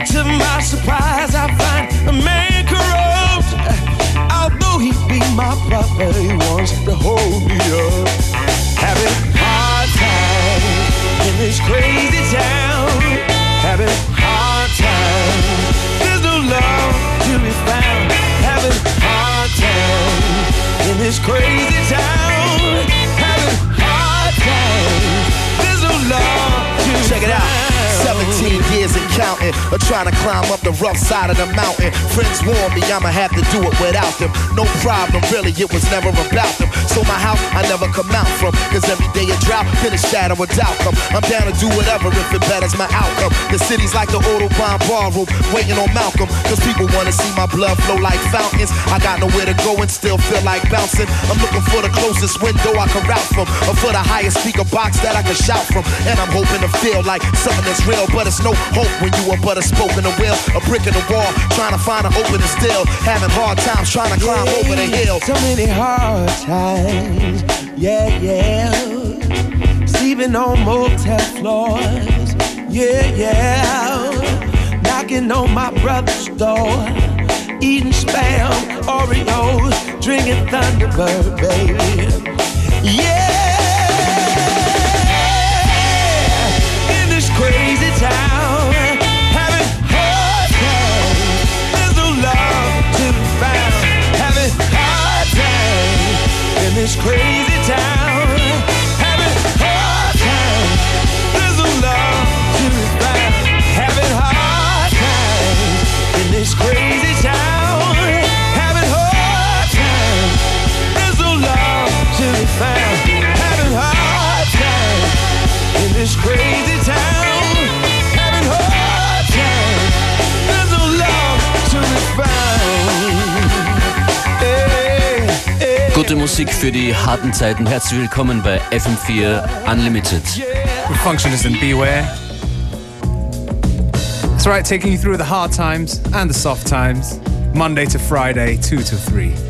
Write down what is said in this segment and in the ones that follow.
But to my surprise, I find a man corrupt. Uh, although he be my brother, he wants to hold me up. Having hard time in this crazy town. Having hard time. There's no love to be found. Having hard time in this crazy counting, or trying to climb up the rough side of the mountain. Friends warn me I'ma have to do it without them. No problem, really, it was never about them. So my house, I never come out from. Cause every day a drought, then a shadow of doubt come. I'm down to do whatever if it betters my outcome. The city's like the Audubon ballroom, waiting on Malcolm. Cause people wanna see my blood flow like fountains. I got nowhere to go and still feel like bouncing. I'm looking for the closest window I can route from, or for the highest speaker box that I can shout from. And I'm hoping to feel like something that's real, but it's no hope when you are but a spoke in the wheel, a brick in the wall, trying to find an opening still, having hard times trying to climb over the hill. So many hard times, yeah, yeah. Sleeping on motel floors, yeah, yeah. Knocking on my brother's door, eating spam, Oreos, drinking Thunderbird, baby. Yeah, in crazy für die harten Zeiten. Herzlich willkommen bei FM4 Unlimited. with Functionist and Beware. It's right, taking you through the hard times and the soft times, Monday to Friday, 2 to 3.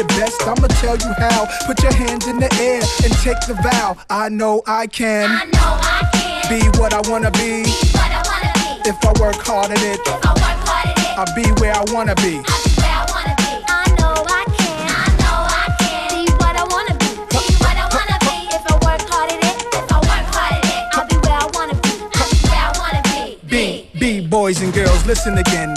the best, I'ma tell you how. Put your hands in the air and take the vow. I know I can. I know I can. Be what I wanna be. Be what I wanna be. If I work hard at it, If I work hard at it, I'll be where I wanna be. I'll be where I wanna be. I know I can. I know I can. Be what I wanna be. Be what I wanna be. If I work hard at it, if I work hard at it, I'll be where I wanna be. I'll be where I wanna be. B, B, boys and girls, listen again.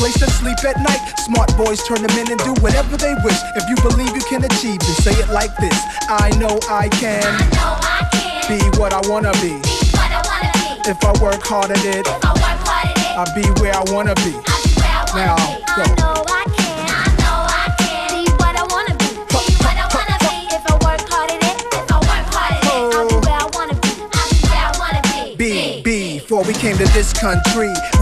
place to sleep at night. Smart boys turn them in and do whatever they wish. If you believe you can achieve, then say it like this. I know I can I know I can. be what I wanna be. Be what I wanna be. If I work hard at it, If I work hard at it, I'll be where I wanna be. I'll be where I wanna Now, be. go. I know I can. I know I can. Be what I wanna be. Be what I wanna be. If I work hard at it, if I work hard at it, I'll be oh. where I wanna be. I'll be where I wanna be. Before we came to this country,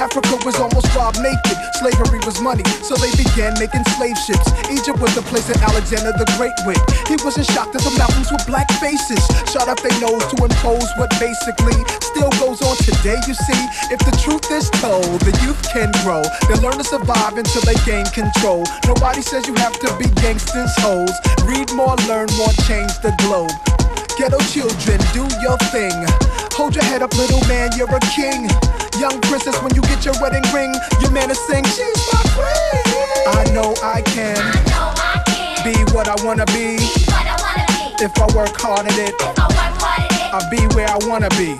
Africa was almost robbed naked. Slavery was money, so they began making slave ships. Egypt was the place that Alexander the Great went. He wasn't shocked at the mountains with black faces. Shot up their nose to impose what basically still goes on today, you see. If the truth is told, the youth can grow. They learn to survive until they gain control. Nobody says you have to be gangsters, hoes. Read more, learn more, change the globe. Ghetto children, do your thing. Hold your head up, little man, you're a king. Young princess, when you get your wedding ring, your man is sing, she's my queen. I know I can I know I can. be what I wanna be. Be I wanna be. If I work hard at it, If I work hard at it, I'll be where I wanna be.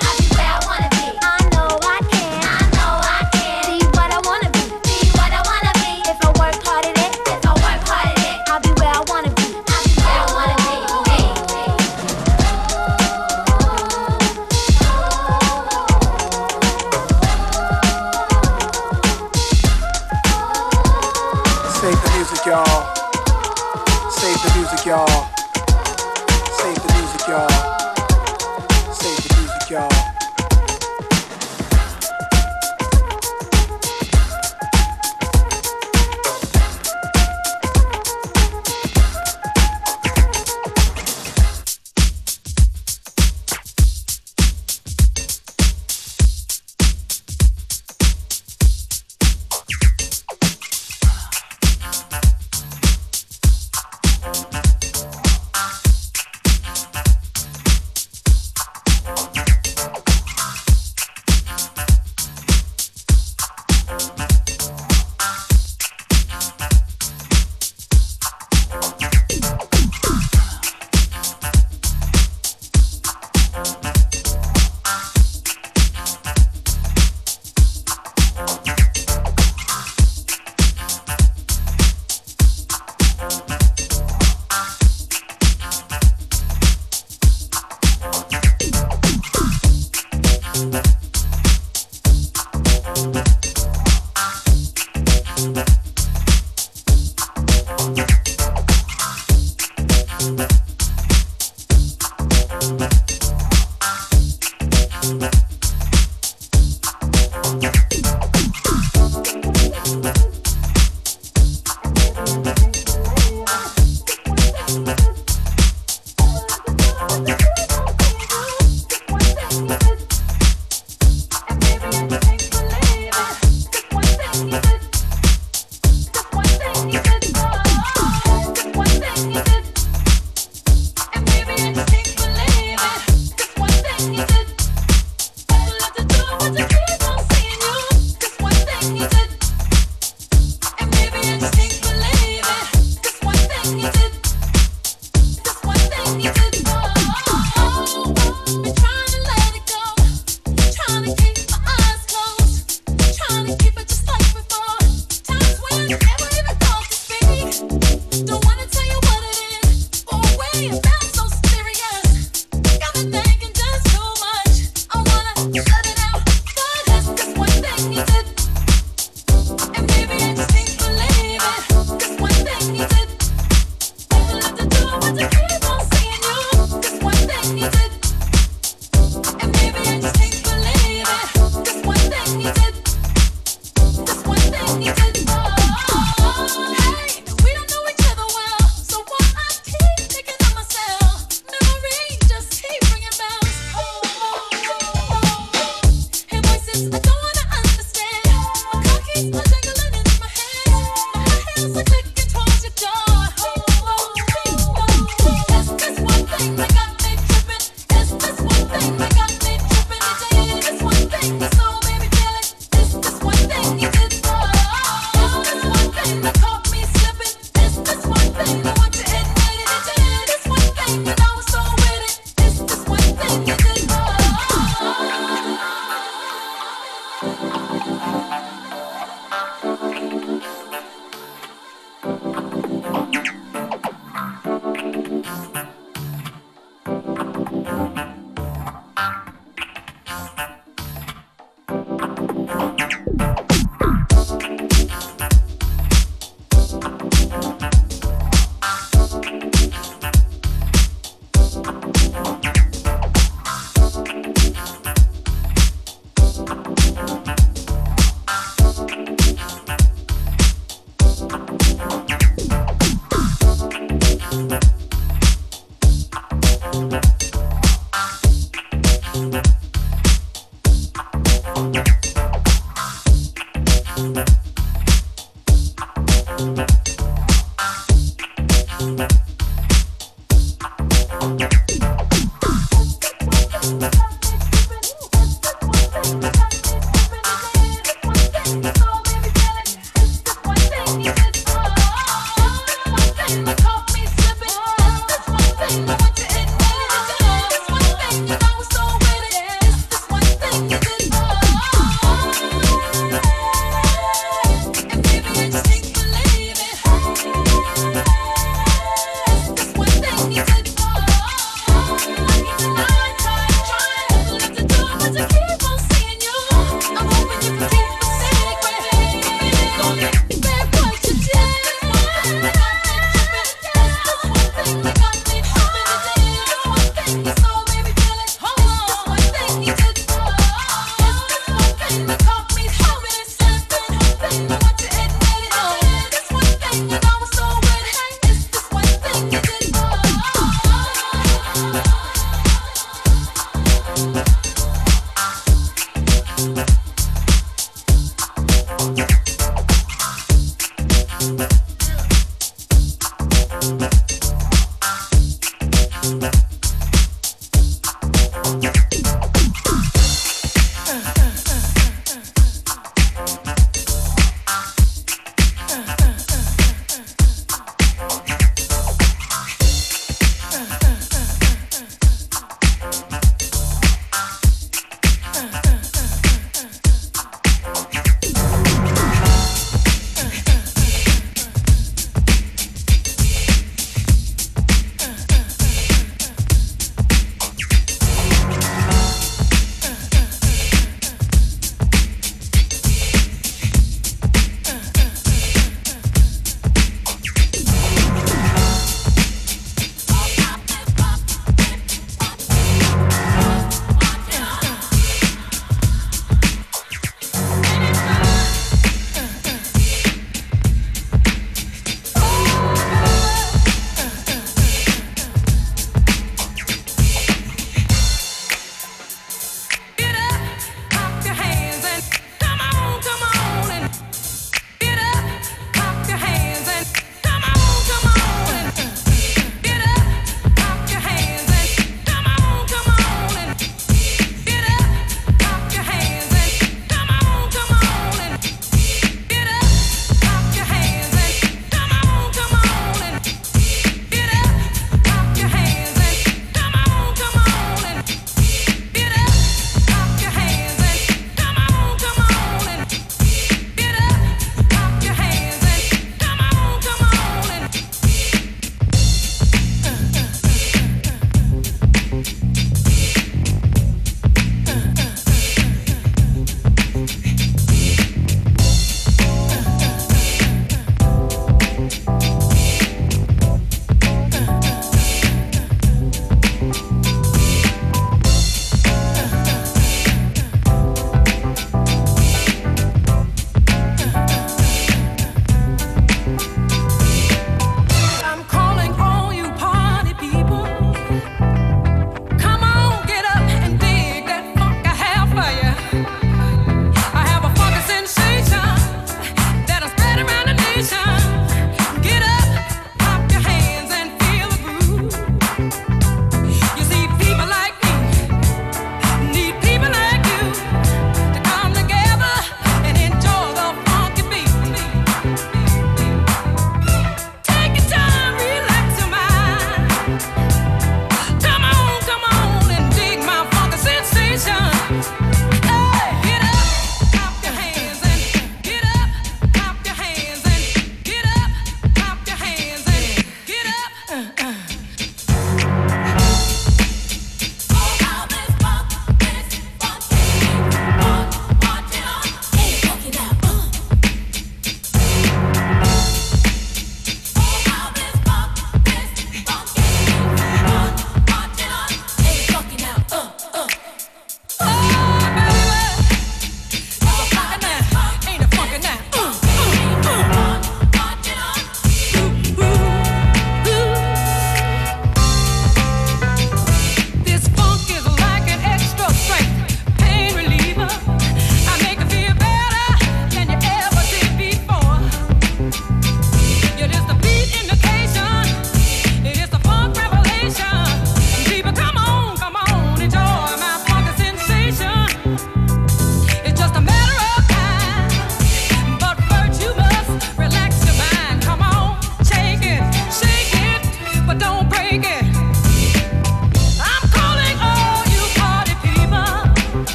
Y'all.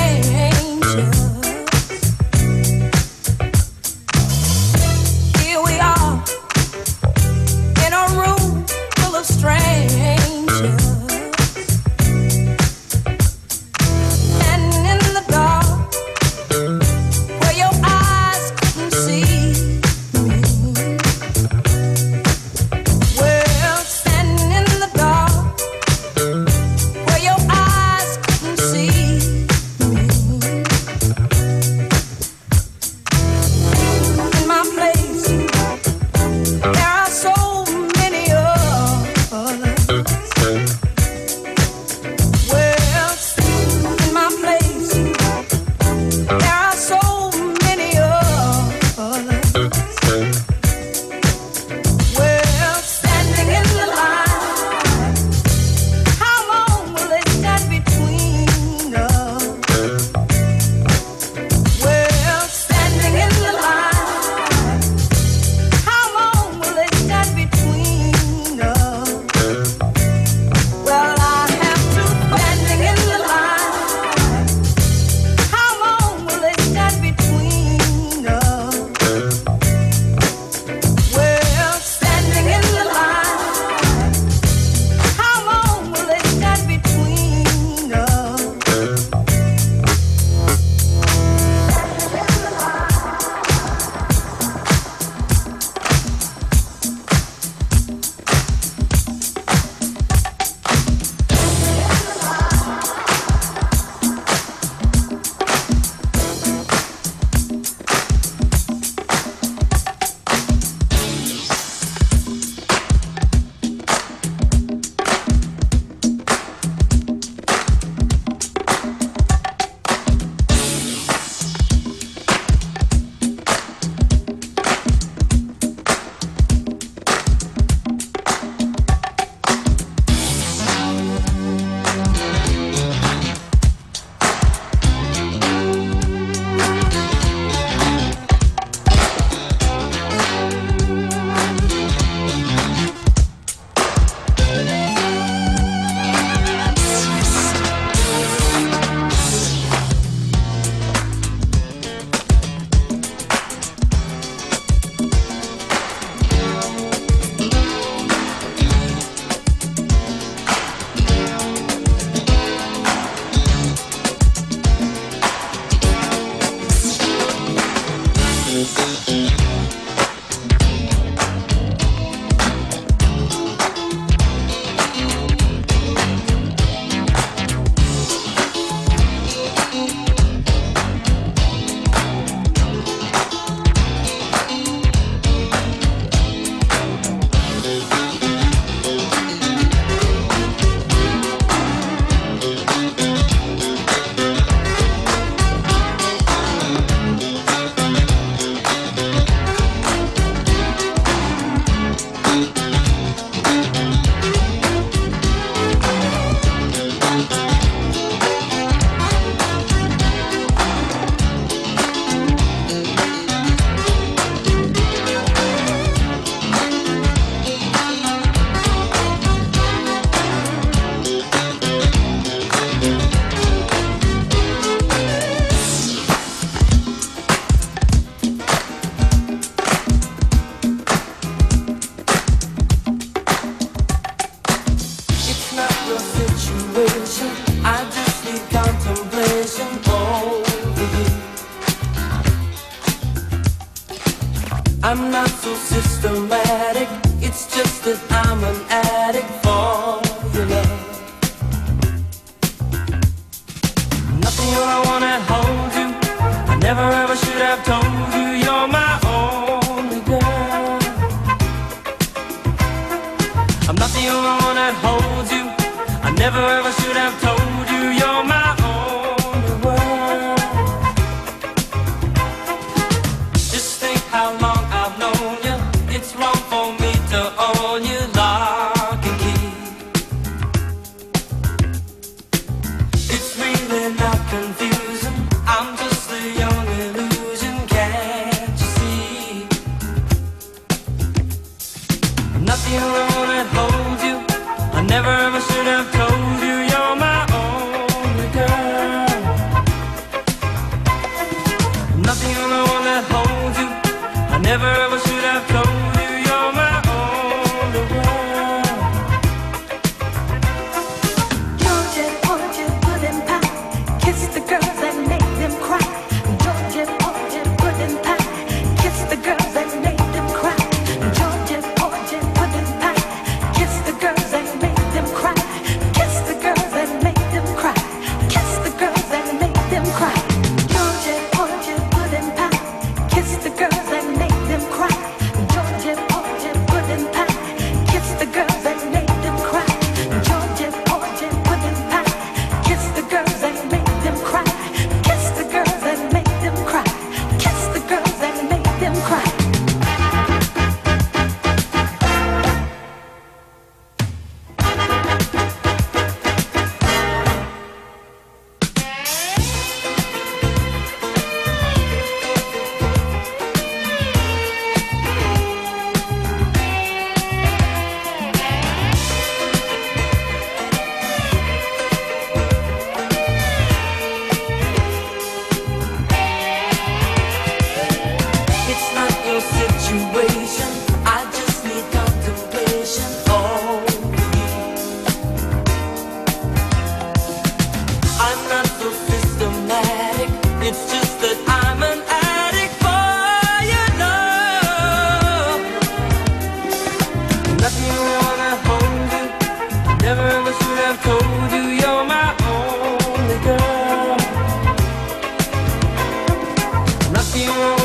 angel. have the you.